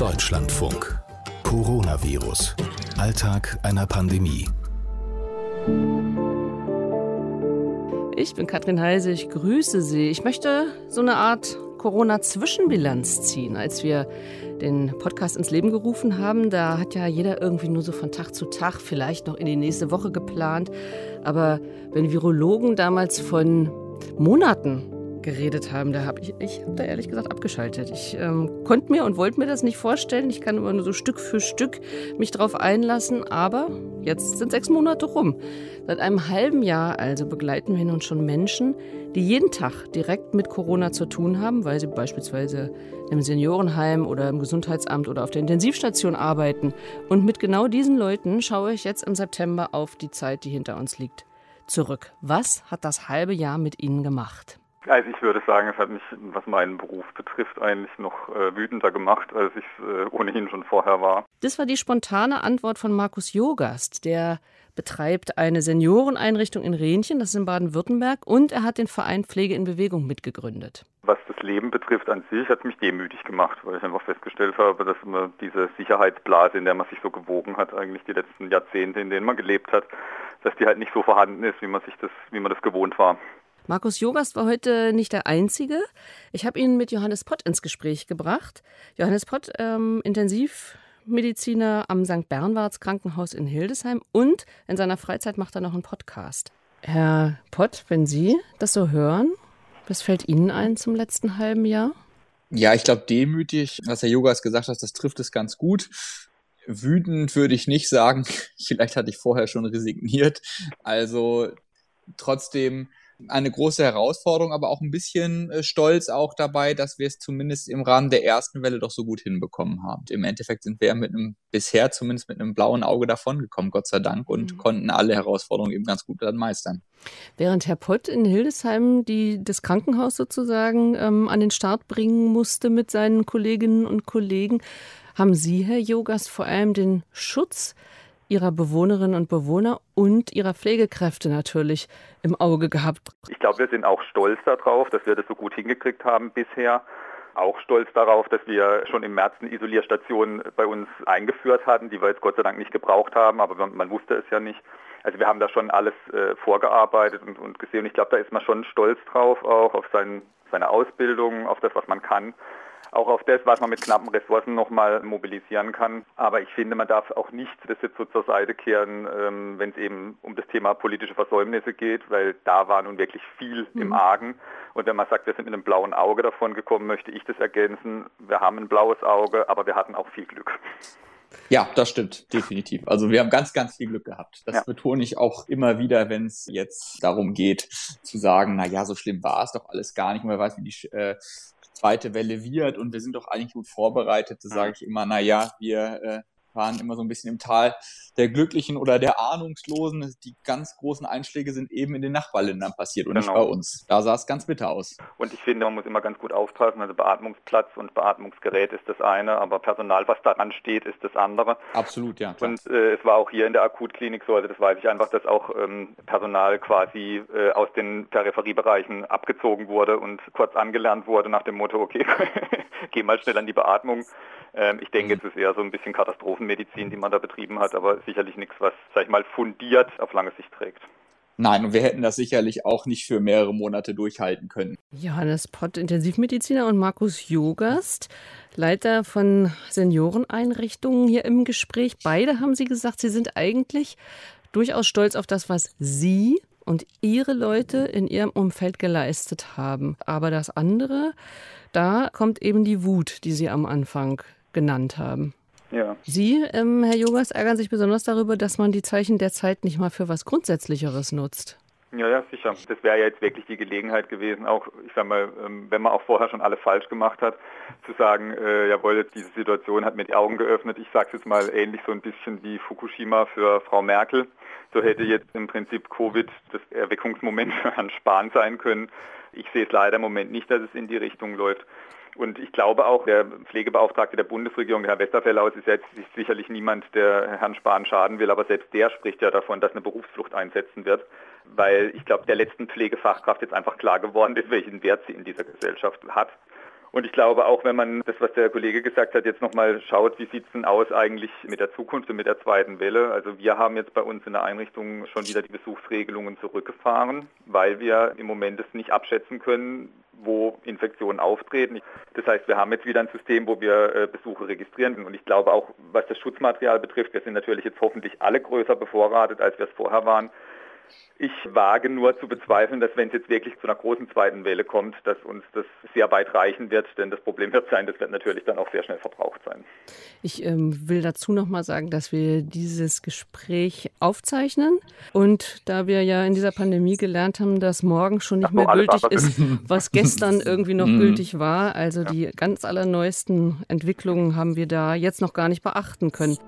Deutschlandfunk. Coronavirus. Alltag einer Pandemie. Ich bin Katrin Heise, ich grüße Sie. Ich möchte so eine Art Corona-Zwischenbilanz ziehen. Als wir den Podcast ins Leben gerufen haben, da hat ja jeder irgendwie nur so von Tag zu Tag, vielleicht noch in die nächste Woche geplant. Aber wenn Virologen damals von Monaten geredet haben, da habe ich, ich habe da ehrlich gesagt abgeschaltet. Ich ähm, konnte mir und wollte mir das nicht vorstellen. Ich kann immer nur so Stück für Stück mich darauf einlassen. Aber jetzt sind sechs Monate rum. Seit einem halben Jahr also begleiten wir nun schon Menschen, die jeden Tag direkt mit Corona zu tun haben, weil sie beispielsweise im Seniorenheim oder im Gesundheitsamt oder auf der Intensivstation arbeiten. Und mit genau diesen Leuten schaue ich jetzt im September auf die Zeit, die hinter uns liegt, zurück. Was hat das halbe Jahr mit Ihnen gemacht? Also ich würde sagen, es hat mich, was meinen Beruf betrifft, eigentlich noch äh, wütender gemacht, als ich es äh, ohnehin schon vorher war. Das war die spontane Antwort von Markus Jogast, der betreibt eine Senioreneinrichtung in Rehnchen, das ist in Baden-Württemberg, und er hat den Verein Pflege in Bewegung mitgegründet. Was das Leben betrifft an sich, hat mich demütig gemacht, weil ich einfach festgestellt habe, dass man diese Sicherheitsblase, in der man sich so gewogen hat, eigentlich die letzten Jahrzehnte, in denen man gelebt hat, dass die halt nicht so vorhanden ist, wie man sich das, wie man das gewohnt war. Markus Jogast war heute nicht der Einzige. Ich habe ihn mit Johannes Pott ins Gespräch gebracht. Johannes Pott, ähm, Intensivmediziner am St. Bernwarts Krankenhaus in Hildesheim und in seiner Freizeit macht er noch einen Podcast. Herr Pott, wenn Sie das so hören, was fällt Ihnen ein zum letzten halben Jahr? Ja, ich glaube, demütig, was Herr Jogas gesagt hat, das trifft es ganz gut. Wütend würde ich nicht sagen. Vielleicht hatte ich vorher schon resigniert. Also trotzdem eine große Herausforderung, aber auch ein bisschen äh, stolz auch dabei, dass wir es zumindest im Rahmen der ersten Welle doch so gut hinbekommen haben. Im Endeffekt sind wir mit einem, bisher zumindest mit einem blauen Auge davongekommen, Gott sei Dank, und mhm. konnten alle Herausforderungen eben ganz gut dann meistern. Während Herr Pott in Hildesheim die, das Krankenhaus sozusagen ähm, an den Start bringen musste mit seinen Kolleginnen und Kollegen, haben Sie, Herr Jogas, vor allem den Schutz ihrer Bewohnerinnen und Bewohner und ihrer Pflegekräfte natürlich im Auge gehabt. Ich glaube, wir sind auch stolz darauf, dass wir das so gut hingekriegt haben bisher. Auch stolz darauf, dass wir schon im März eine Isolierstation bei uns eingeführt hatten, die wir jetzt Gott sei Dank nicht gebraucht haben, aber man, wusste es ja nicht. Also wir haben da schon alles äh, vorgearbeitet und, und gesehen. Ich glaube, da ist man schon stolz drauf, auch auf sein, seine Ausbildung, auf das, was man kann auch auf das, was man mit knappen Ressourcen nochmal mobilisieren kann. Aber ich finde, man darf auch nicht das jetzt so zur Seite kehren, ähm, wenn es eben um das Thema politische Versäumnisse geht, weil da war nun wirklich viel mhm. im Argen. Und wenn man sagt, wir sind mit einem blauen Auge davon gekommen, möchte ich das ergänzen. Wir haben ein blaues Auge, aber wir hatten auch viel Glück. Ja, das stimmt, definitiv. Also wir haben ganz, ganz viel Glück gehabt. Das ja. betone ich auch immer wieder, wenn es jetzt darum geht, zu sagen, na ja, so schlimm war es doch alles gar nicht. Man weiß, wie die äh, zweite Welle wird und wir sind doch eigentlich gut vorbereitet. Da sage ich immer, na ja, wir äh, waren immer so ein bisschen im Tal der Glücklichen oder der Ahnungslosen. Die ganz großen Einschläge sind eben in den Nachbarländern passiert und genau. nicht bei uns. Da sah es ganz bitter aus. Und ich finde, man muss immer ganz gut aufpassen. Also Beatmungsplatz und Beatmungsgerät ist das eine, aber Personal, was daran steht, ist das andere. Absolut, ja. Klar. Und äh, es war auch hier in der Akutklinik so, also das weiß ich einfach, dass auch ähm, Personal quasi äh, aus den Peripheriebereichen abgezogen wurde und kurz angelernt wurde nach dem Motto, okay, geh mal schnell an die Beatmung. Ähm, ich denke, mhm. es ist eher so ein bisschen Katastrophenmedizin, die man da betrieben hat, aber sicherlich nichts, was, sag ich mal, fundiert auf lange Sicht trägt. Nein, und wir hätten das sicherlich auch nicht für mehrere Monate durchhalten können. Johannes Pott, Intensivmediziner und Markus Jogast, Leiter von Senioreneinrichtungen hier im Gespräch. Beide haben Sie gesagt, Sie sind eigentlich durchaus stolz auf das, was Sie und Ihre Leute in Ihrem Umfeld geleistet haben. Aber das andere, da kommt eben die Wut, die Sie am Anfang genannt haben. Ja. Sie, ähm, Herr Jogas, ärgern sich besonders darüber, dass man die Zeichen der Zeit nicht mal für was Grundsätzlicheres nutzt. Ja, ja, sicher. Das wäre ja jetzt wirklich die Gelegenheit gewesen, auch, ich sag mal, ähm, wenn man auch vorher schon alles falsch gemacht hat, zu sagen, äh, jawohl, diese Situation hat mir die Augen geöffnet. Ich sage jetzt mal ähnlich so ein bisschen wie Fukushima für Frau Merkel. So hätte jetzt im Prinzip Covid das Erweckungsmoment für Herrn Spahn sein können. Ich sehe es leider im Moment nicht, dass es in die Richtung läuft. Und ich glaube auch, der Pflegebeauftragte der Bundesregierung, Herr Westerfellaus, ist jetzt sicherlich niemand, der Herrn Spahn schaden will, aber selbst der spricht ja davon, dass eine Berufsflucht einsetzen wird, weil ich glaube, der letzten Pflegefachkraft jetzt einfach klar geworden ist, welchen Wert sie in dieser Gesellschaft hat. Und ich glaube auch, wenn man das, was der Kollege gesagt hat, jetzt nochmal schaut, wie sieht es denn aus eigentlich mit der Zukunft und mit der zweiten Welle. Also wir haben jetzt bei uns in der Einrichtung schon wieder die Besuchsregelungen zurückgefahren, weil wir im Moment es nicht abschätzen können, wo Infektionen auftreten. Das heißt, wir haben jetzt wieder ein System, wo wir äh, Besuche registrieren. Und ich glaube auch, was das Schutzmaterial betrifft, wir sind natürlich jetzt hoffentlich alle größer bevorratet, als wir es vorher waren. Ich wage nur zu bezweifeln, dass wenn es jetzt wirklich zu einer großen zweiten Welle kommt, dass uns das sehr weit reichen wird, denn das Problem wird sein, das wird natürlich dann auch sehr schnell verbraucht sein. Ich ähm, will dazu noch mal sagen, dass wir dieses Gespräch aufzeichnen und da wir ja in dieser Pandemie gelernt haben, dass morgen schon nicht mehr gültig ist, was gestern irgendwie noch mhm. gültig war, also die ganz allerneuesten Entwicklungen haben wir da jetzt noch gar nicht beachten können.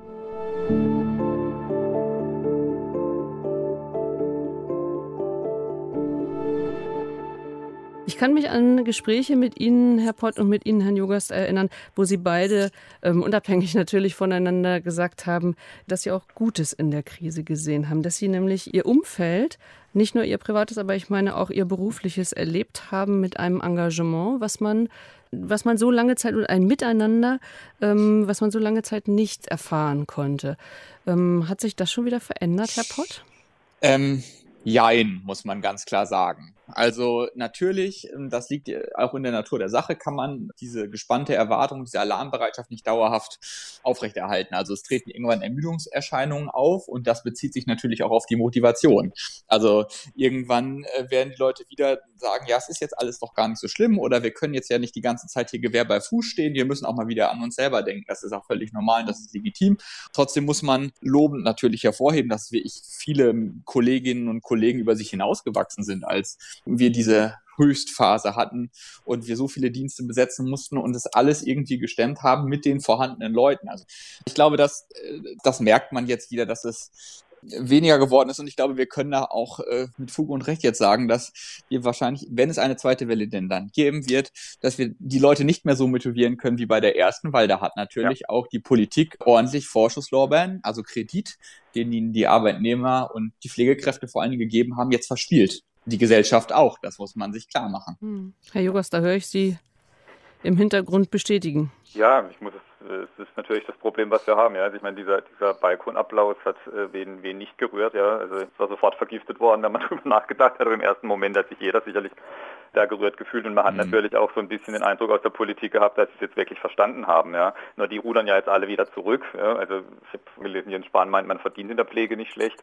Ich kann mich an Gespräche mit Ihnen, Herr Pott, und mit Ihnen, Herrn Jogast, erinnern, wo Sie beide, ähm, unabhängig natürlich voneinander, gesagt haben, dass Sie auch Gutes in der Krise gesehen haben, dass Sie nämlich Ihr Umfeld, nicht nur Ihr privates, aber ich meine auch Ihr berufliches erlebt haben mit einem Engagement, was man was man so lange Zeit und ein Miteinander, ähm, was man so lange Zeit nicht erfahren konnte. Ähm, hat sich das schon wieder verändert, Herr Pott? Ähm, jein, muss man ganz klar sagen. Also natürlich, ähm, das liegt auch in der Natur der Sache, kann man diese gespannte Erwartung, diese Alarmbereitschaft nicht dauerhaft aufrechterhalten. Also es treten irgendwann Ermüdungserscheinungen auf und das bezieht sich natürlich auch auf die Motivation. Also irgendwann äh, werden die Leute wieder sagen, ja, es ist jetzt alles doch gar nicht so schlimm oder wir können jetzt ja nicht die ganze Zeit hier Gewehr bei Fuß stehen, wir müssen auch mal wieder an uns selber denken. Das ist auch völlig normal, das ist legitim. Trotzdem muss man lobend natürlich hervorheben, dass wir viele Kolleginnen und Kollegen über sich hinausgewachsen sind als wir diese Höchstphase hatten und wir so viele Dienste besetzen mussten und es alles irgendwie gestemmt haben mit den vorhandenen Leuten. Also ich glaube, dass äh, das merkt man jetzt wieder, dass es weniger geworden ist und ich glaube, wir können da auch äh, mit Fug und Recht jetzt sagen, dass wir wahrscheinlich, wenn es eine zweite Welle denn dann geben wird, dass wir die Leute nicht mehr so motivieren können wie bei der ersten, weil da hat natürlich ja. auch die Politik ordentlich Vorschusslorbeeren, also Kredit, den ihnen die Arbeitnehmer und die Pflegekräfte vor allen Dingen gegeben haben, jetzt verspielt die Gesellschaft auch. Das muss man sich klar machen. Hm. Herr Jogas, da höre ich Sie im Hintergrund bestätigen. Ja, ich muss es, es ist natürlich das Problem, was wir haben. Ja, also ich meine, dieser, dieser Balkonapplaus hat äh, wen, wen nicht gerührt. Ja, also es war sofort vergiftet worden, wenn man darüber nachgedacht hat. Aber im ersten Moment hat sich jeder sicherlich da gerührt gefühlt und man hat mhm. natürlich auch so ein bisschen den Eindruck aus der Politik gehabt, dass sie es jetzt wirklich verstanden haben. Ja, nur die rudern ja jetzt alle wieder zurück. Ja, also ich habe gelesen, Jens Spahn meint, man verdient in der Pflege nicht schlecht.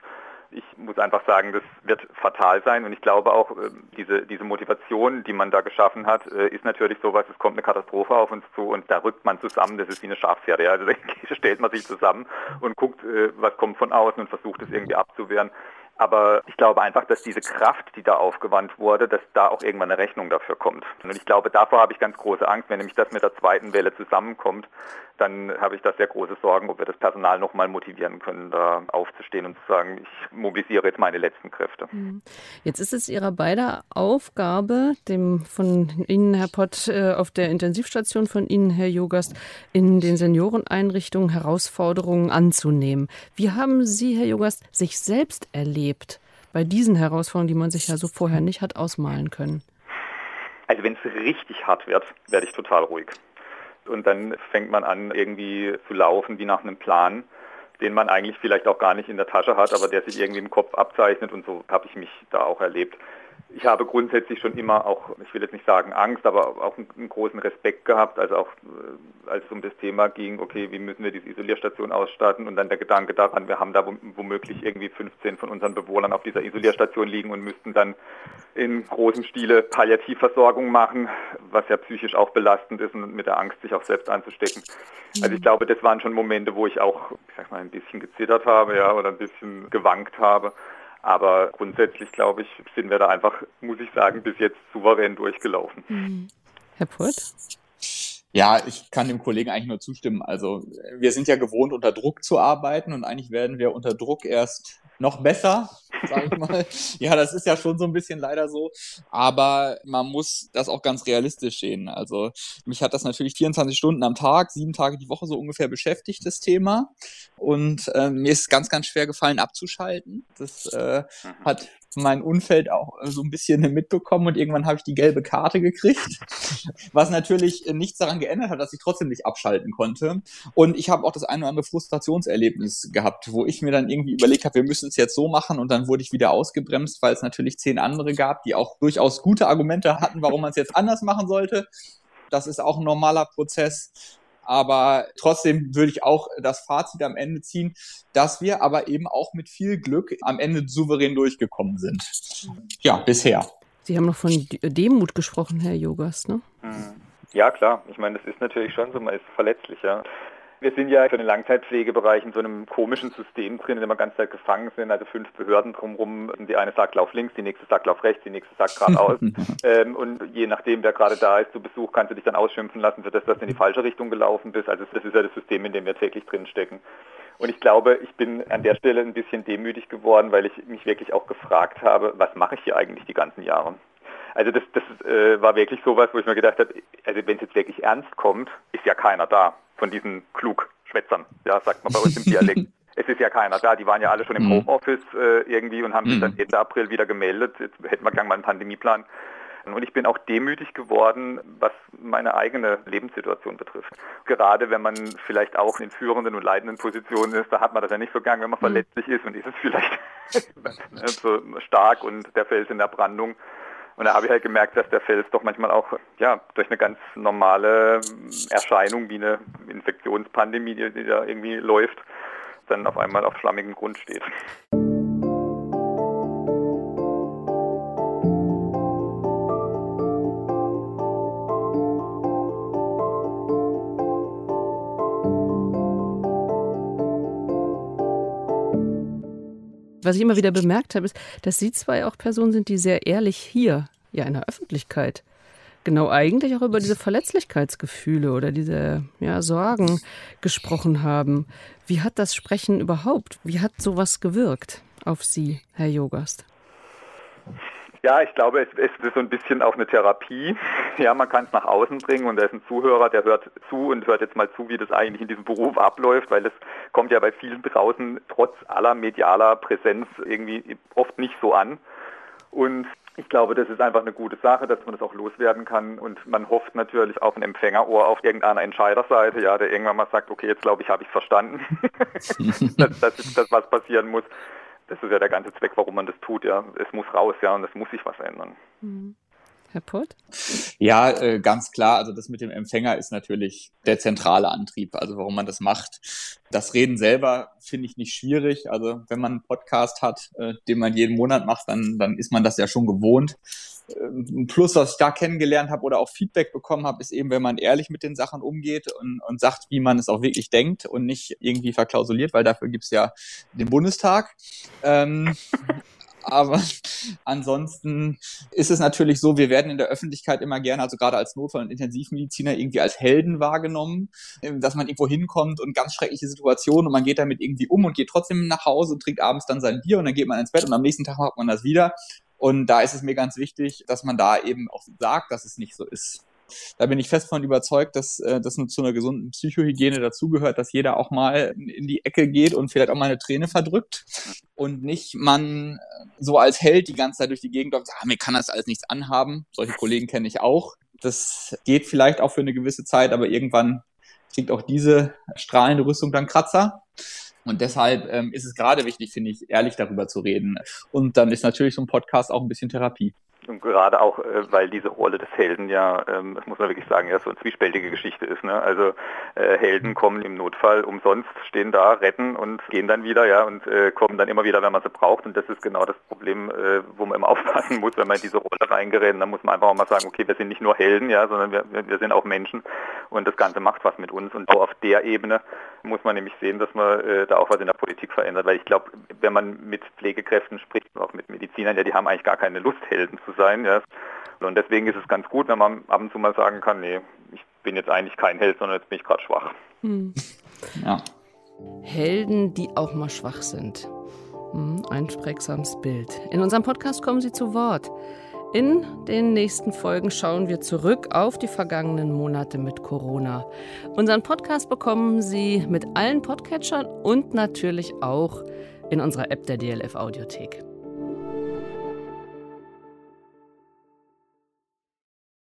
Ich muss einfach sagen, das wird fatal sein und ich glaube auch, äh, diese, diese Motivation, die man da geschaffen hat, äh, ist natürlich sowas, es kommt eine Katastrophe auf uns zu und da rückt man zusammen, das ist wie eine Schafsherde. Also da stellt man sich zusammen und guckt, äh, was kommt von außen und versucht es irgendwie abzuwehren. Aber ich glaube einfach, dass diese Kraft, die da aufgewandt wurde, dass da auch irgendwann eine Rechnung dafür kommt. Und ich glaube, davor habe ich ganz große Angst. Wenn nämlich das mit der zweiten Welle zusammenkommt, dann habe ich da sehr große Sorgen, ob wir das Personal nochmal motivieren können, da aufzustehen und zu sagen, ich mobilisiere jetzt meine letzten Kräfte. Mhm. Jetzt ist es Ihrer beider Aufgabe, dem von Ihnen, Herr Pott, äh, auf der Intensivstation von Ihnen, Herr Jogast, in den Senioreneinrichtungen Herausforderungen anzunehmen. Wie haben Sie, Herr Jogast, sich selbst erlebt? Erlebt bei diesen Herausforderungen, die man sich ja so vorher nicht hat ausmalen können? Also wenn es richtig hart wird, werde ich total ruhig. Und dann fängt man an, irgendwie zu laufen wie nach einem Plan, den man eigentlich vielleicht auch gar nicht in der Tasche hat, aber der sich irgendwie im Kopf abzeichnet. Und so habe ich mich da auch erlebt ich habe grundsätzlich schon immer auch, ich will jetzt nicht sagen Angst, aber auch einen, großen Respekt gehabt, also auch äh, als es um das Thema ging, okay, wie müssen wir diese Isolierstation ausstatten und dann der Gedanke daran, wir haben da womöglich irgendwie 15 von unseren Bewohnern auf dieser Isolierstation liegen und müssten dann in großem Stile Palliativversorgung machen, was ja psychisch auch belastend ist und mit der Angst, sich auch selbst anzustecken. Also ich glaube, das waren schon Momente, wo ich auch, ich sag mal, ein bisschen gezittert habe, ja, oder ein bisschen gewankt habe. Aber grundsätzlich, glaube ich, sind wir da einfach, muss ich sagen, bis jetzt souverän durchgelaufen. Mhm. Herr Purt? Ja, ich kann dem Kollegen eigentlich nur zustimmen. Also wir sind ja gewohnt, unter Druck zu arbeiten und eigentlich werden wir unter Druck erst noch besser, sage ich mal. ja, das ist ja schon so ein bisschen leider so. Aber man muss das auch ganz realistisch sehen. Also mich hat das natürlich 24 Stunden am Tag, sieben Tage die Woche so ungefähr beschäftigt, das Thema. Und äh, mir ist ganz, ganz schwer gefallen abzuschalten. Das äh, mhm. Mein Unfeld auch so ein bisschen mitbekommen und irgendwann habe ich die gelbe Karte gekriegt, was natürlich nichts daran geändert hat, dass ich trotzdem nicht abschalten konnte. Und ich habe auch das eine oder andere Frustrationserlebnis gehabt, wo ich mir dann irgendwie überlegt habe, wir müssen es jetzt so machen und dann wurde ich wieder ausgebremst, weil es natürlich zehn andere gab, die auch durchaus gute Argumente hatten, warum man es jetzt anders machen sollte. Das ist auch ein normaler Prozess. Aber trotzdem würde ich auch das Fazit am Ende ziehen, dass wir aber eben auch mit viel Glück am Ende souverän durchgekommen sind. Ja, bisher. Sie haben noch von Demut gesprochen, Herr Jogas, ne? Hm. Ja, klar. Ich meine, das ist natürlich schon so, man ist verletzlich, ja. Wir sind ja für den Langzeitpflegebereich in so einem komischen System drin, in dem wir ganz Zeit gefangen sind. Also fünf Behörden drumherum. Die eine sagt, lauf links, die nächste sagt, lauf rechts, die nächste sagt geradeaus. ähm, und je nachdem, wer gerade da ist zu Besuch, kannst du dich dann ausschimpfen lassen für das, dass du in die falsche Richtung gelaufen bist. Also das ist ja das System, in dem wir täglich drinstecken. Und ich glaube, ich bin an der Stelle ein bisschen demütig geworden, weil ich mich wirklich auch gefragt habe, was mache ich hier eigentlich die ganzen Jahre? Also das, das äh, war wirklich sowas, wo ich mir gedacht habe, also wenn es jetzt wirklich ernst kommt, ist ja keiner da von diesen Klugschwätzern, ja, sagt man bei uns im Dialekt. es ist ja keiner da, die waren ja alle schon im mhm. Homeoffice äh, irgendwie und haben sich dann mhm. Ende April wieder gemeldet. Jetzt hätten wir gerne mal einen Pandemieplan. Und ich bin auch demütig geworden, was meine eigene Lebenssituation betrifft. Gerade wenn man vielleicht auch in führenden und leitenden Positionen ist, da hat man das ja nicht so gern, wenn man mhm. verletzlich ist und ist es vielleicht so stark und der Fels in der Brandung. Und da habe ich halt gemerkt, dass der Fels doch manchmal auch ja, durch eine ganz normale Erscheinung wie eine Infektionspandemie, die, die da irgendwie läuft, dann auf einmal auf schlammigem Grund steht. Was ich immer wieder bemerkt habe, ist, dass Sie zwei auch Personen sind, die sehr ehrlich hier, ja, in der Öffentlichkeit, genau eigentlich auch über diese Verletzlichkeitsgefühle oder diese ja, Sorgen gesprochen haben. Wie hat das Sprechen überhaupt, wie hat sowas gewirkt auf Sie, Herr Jogast? Ja, ich glaube, es, es, ist so ein bisschen auch eine Therapie. Ja, man kann es nach außen bringen und da ist ein Zuhörer, der hört zu und hört jetzt mal zu, wie das eigentlich in diesem Beruf abläuft, weil es kommt ja bei vielen draußen trotz aller medialer Präsenz irgendwie oft nicht so an. Und ich glaube, das ist einfach eine gute Sache, dass man das auch loswerden kann. Und man hofft natürlich auf ein Empfängerohr auf irgendeiner Entscheiderseite, ja, der irgendwann mal sagt, okay, jetzt glaube ich, habe ich verstanden, dass, das ist das, was passieren muss das ist ja der ganze Zweck, warum man das tut, ja. Es muss raus, ja, und es muss sich was ändern. Mhm. Herr Pott? Ja, äh, ganz klar. Also das mit dem Empfänger ist natürlich der zentrale Antrieb, also warum man das macht. Das Reden selber finde ich nicht schwierig. Also wenn man einen Podcast hat, äh, den man jeden Monat macht, dann, dann ist man das ja schon gewohnt. Ein Plus, was ich da kennengelernt habe oder auch Feedback bekommen habe, ist eben, wenn man ehrlich mit den Sachen umgeht und, und sagt, wie man es auch wirklich denkt und nicht irgendwie verklausuliert, weil dafür gibt es ja den Bundestag. Ähm, aber ansonsten ist es natürlich so, wir werden in der Öffentlichkeit immer gerne, also gerade als Notfall- und Intensivmediziner, irgendwie als Helden wahrgenommen, dass man irgendwo hinkommt und ganz schreckliche Situationen und man geht damit irgendwie um und geht trotzdem nach Hause und trinkt abends dann sein Bier und dann geht man ins Bett und am nächsten Tag macht man das wieder. Und da ist es mir ganz wichtig, dass man da eben auch sagt, dass es nicht so ist. Da bin ich fest von überzeugt, dass äh, das zu einer gesunden Psychohygiene dazugehört, dass jeder auch mal in die Ecke geht und vielleicht auch mal eine Träne verdrückt und nicht man äh, so als Held die ganze Zeit durch die Gegend läuft, ah, mir kann das alles nichts anhaben. Solche Kollegen kenne ich auch. Das geht vielleicht auch für eine gewisse Zeit, aber irgendwann kriegt auch diese strahlende Rüstung dann Kratzer. Und deshalb ähm, ist es gerade wichtig, finde ich, ehrlich darüber zu reden. Und dann ist natürlich so ein Podcast auch ein bisschen Therapie. Und gerade auch, äh, weil diese Rolle des Helden ja, ähm, das muss man wirklich sagen, ja so eine zwiespältige Geschichte ist. Ne? Also äh, Helden kommen im Notfall umsonst, stehen da, retten und gehen dann wieder, ja, und äh, kommen dann immer wieder, wenn man sie braucht. Und das ist genau das Problem, äh, wo man immer aufpassen muss, wenn man in diese Rolle reingerät. Dann muss man einfach auch mal sagen, okay, wir sind nicht nur Helden, ja, sondern wir, wir sind auch Menschen und das Ganze macht was mit uns. Und auch auf der Ebene muss man nämlich sehen, dass man äh, da auch was in der Politik verändert. Weil ich glaube, wenn man mit Pflegekräften spricht, auch mit Medizinern, ja, die haben eigentlich gar keine Lust, Helden zu sein. Ja. Und deswegen ist es ganz gut, wenn man ab und zu mal sagen kann, nee, ich bin jetzt eigentlich kein Held, sondern jetzt bin ich gerade schwach. Hm. Ja. Helden, die auch mal schwach sind. Hm, ein prägsames Bild. In unserem Podcast kommen Sie zu Wort. In den nächsten Folgen schauen wir zurück auf die vergangenen Monate mit Corona. Unseren Podcast bekommen Sie mit allen Podcatchern und natürlich auch in unserer App der DLF Audiothek.